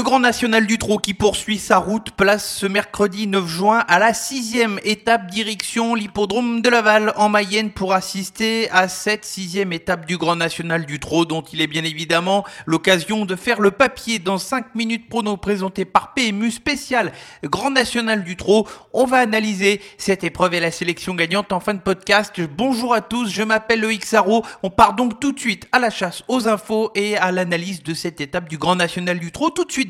Le Grand National du Trot qui poursuit sa route place ce mercredi 9 juin à la sixième étape direction l'hippodrome de Laval en Mayenne pour assister à cette sixième étape du Grand National du Trot dont il est bien évidemment l'occasion de faire le papier dans 5 minutes prono présenté par PMU spécial Grand National du Trot. On va analyser cette épreuve et la sélection gagnante en fin de podcast. Bonjour à tous, je m'appelle Loïc Sarro. On part donc tout de suite à la chasse aux infos et à l'analyse de cette étape du Grand National du Trot tout de suite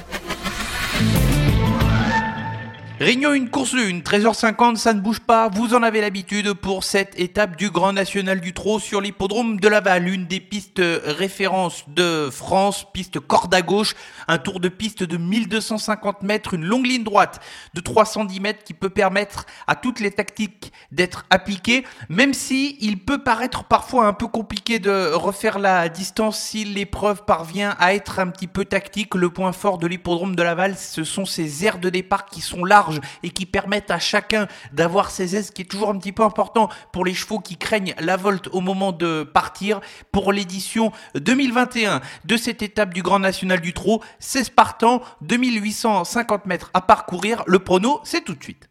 Réunion une course 1, 13h50, ça ne bouge pas, vous en avez l'habitude pour cette étape du Grand National du Trot sur l'hippodrome de Laval, une des pistes références de France, piste corde à gauche, un tour de piste de 1250 mètres, une longue ligne droite de 310 mètres qui peut permettre à toutes les tactiques d'être appliquées, même si il peut paraître parfois un peu compliqué de refaire la distance si l'épreuve parvient à être un petit peu tactique. Le point fort de l'hippodrome de Laval, ce sont ces aires de départ qui sont larges et qui permettent à chacun d'avoir ses aises, qui est toujours un petit peu important pour les chevaux qui craignent la volte au moment de partir. Pour l'édition 2021 de cette étape du Grand National du Trot, 16 partants, 2850 mètres à parcourir. Le prono, c'est tout de suite.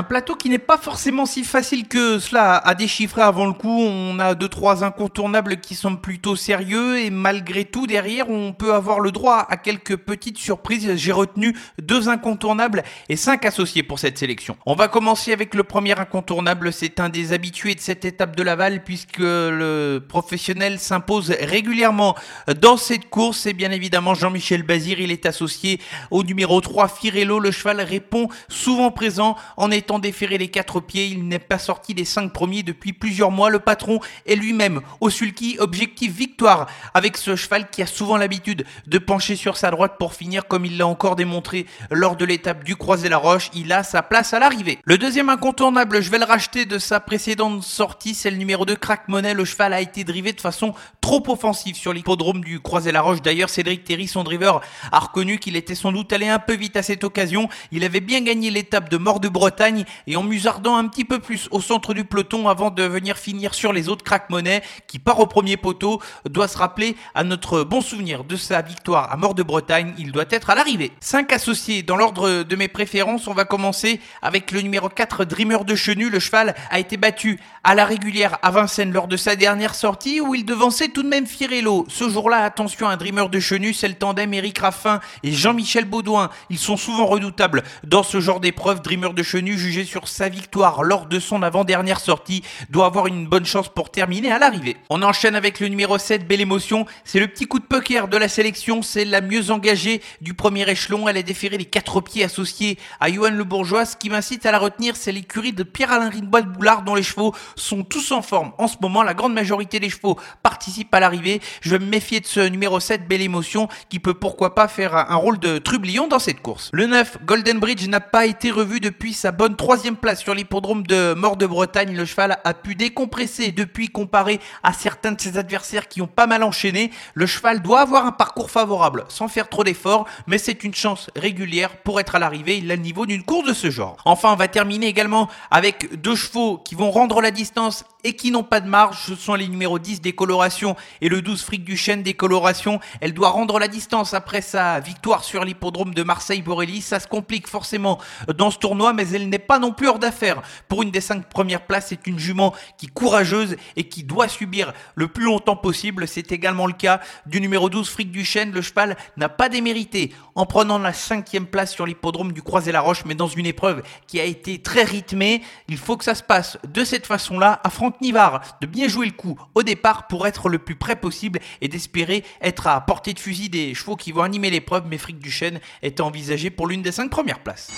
Un plateau qui n'est pas forcément si facile que cela à déchiffrer avant le coup. On a deux trois incontournables qui sont plutôt sérieux et malgré tout derrière on peut avoir le droit à quelques petites surprises. J'ai retenu deux incontournables et cinq associés pour cette sélection. On va commencer avec le premier incontournable. C'est un des habitués de cette étape de Laval puisque le professionnel s'impose régulièrement dans cette course. C'est bien évidemment Jean-Michel Bazir. Il est associé au numéro 3 Firello. Le cheval répond souvent présent en étant déféré les quatre pieds, il n'est pas sorti des cinq premiers depuis plusieurs mois. Le patron est lui-même au sulky, objectif victoire avec ce cheval qui a souvent l'habitude de pencher sur sa droite pour finir comme il l'a encore démontré lors de l'étape du Croisé-la-Roche. Il a sa place à l'arrivée. Le deuxième incontournable, je vais le racheter de sa précédente sortie, c'est le numéro 2 Crack Monet. Le cheval a été drivé de façon trop offensive sur l'hippodrome du Croisé-la-Roche. D'ailleurs, Cédric Terry, son driver, a reconnu qu'il était sans doute allé un peu vite à cette occasion. Il avait bien gagné l'étape de Mort de Bretagne et en musardant un petit peu plus au centre du peloton avant de venir finir sur les autres crack-monnaie qui part au premier poteau doit se rappeler à notre bon souvenir de sa victoire à Mort de Bretagne. Il doit être à l'arrivée. 5 associés dans l'ordre de mes préférences. On va commencer avec le numéro 4 Dreamer de Chenu. Le cheval a été battu à la régulière à Vincennes lors de sa dernière sortie où il devançait tout de même Firello. Ce jour-là, attention à Dreamer de Chenu, c'est le tandem Eric Raffin et Jean-Michel Baudouin. Ils sont souvent redoutables dans ce genre d'épreuve. Dreamer de Chenu jugé sur sa victoire lors de son avant-dernière sortie, doit avoir une bonne chance pour terminer à l'arrivée. On enchaîne avec le numéro 7, Belle Émotion. C'est le petit coup de poker de la sélection, c'est la mieux engagée du premier échelon. Elle a déféré les quatre pieds associés à Johan Le Bourgeois. Ce qui m'incite à la retenir, c'est l'écurie de Pierre-Alain Rimbaud Boulard dont les chevaux sont tous en forme. En ce moment, la grande majorité des chevaux participent à l'arrivée. Je vais me méfier de ce numéro 7, Belle Émotion, qui peut pourquoi pas faire un rôle de trublion dans cette course. Le 9, Golden Bridge, n'a pas été revu depuis sa bonne troisième place sur l'hippodrome de Mort de Bretagne. Le cheval a pu décompresser depuis comparé à certains de ses adversaires qui ont pas mal enchaîné. Le cheval doit avoir un parcours favorable sans faire trop d'efforts, mais c'est une chance régulière pour être à l'arrivée. Il a le niveau d'une course de ce genre. Enfin, on va terminer également avec deux chevaux qui vont rendre la distance et qui n'ont pas de marge. Ce sont les numéros 10 décoloration et le 12 fric du chêne décoloration. Elle doit rendre la distance après sa victoire sur l'hippodrome de Marseille-Borelli. Ça se complique forcément dans ce tournoi, mais elle n'est pas non plus hors d'affaire. Pour une des cinq premières places, c'est une jument qui est courageuse et qui doit subir le plus longtemps possible. C'est également le cas du numéro 12 fric du chêne. Le cheval n'a pas démérité en prenant la cinquième place sur l'hippodrome du Croisé-la-Roche, mais dans une épreuve qui a été très rythmée. Il faut que ça se passe de cette façon-là. À Franck Nivard de bien jouer le coup au départ pour être le plus près possible et d'espérer être à portée de fusil des chevaux qui vont animer l'épreuve, mais Fric Duchesne est envisagé pour l'une des cinq premières places.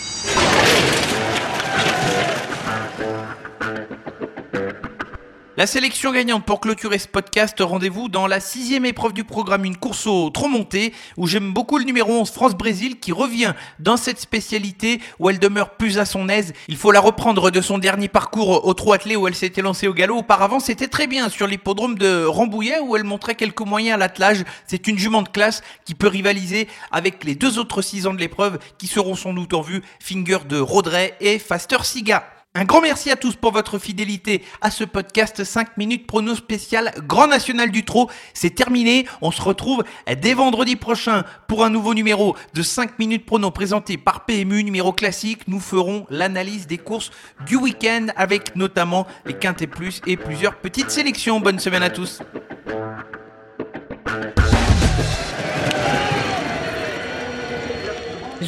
Thank you. La sélection gagnante pour clôturer ce podcast, rendez-vous dans la sixième épreuve du programme, une course au trop monté, où j'aime beaucoup le numéro 11 France-Brésil qui revient dans cette spécialité où elle demeure plus à son aise. Il faut la reprendre de son dernier parcours au trot attelé où elle s'était lancée au galop. Auparavant, c'était très bien sur l'hippodrome de Rambouillet où elle montrait quelques moyens à l'attelage. C'est une jument de classe qui peut rivaliser avec les deux autres six ans de l'épreuve qui seront sans doute en vue, Finger de Rodray et Faster Siga. Un grand merci à tous pour votre fidélité à ce podcast 5 minutes prono spécial Grand National du Trot. C'est terminé. On se retrouve dès vendredi prochain pour un nouveau numéro de 5 minutes prono présenté par PMU, numéro classique. Nous ferons l'analyse des courses du week-end avec notamment les Quintet Plus et plusieurs petites sélections. Bonne semaine à tous.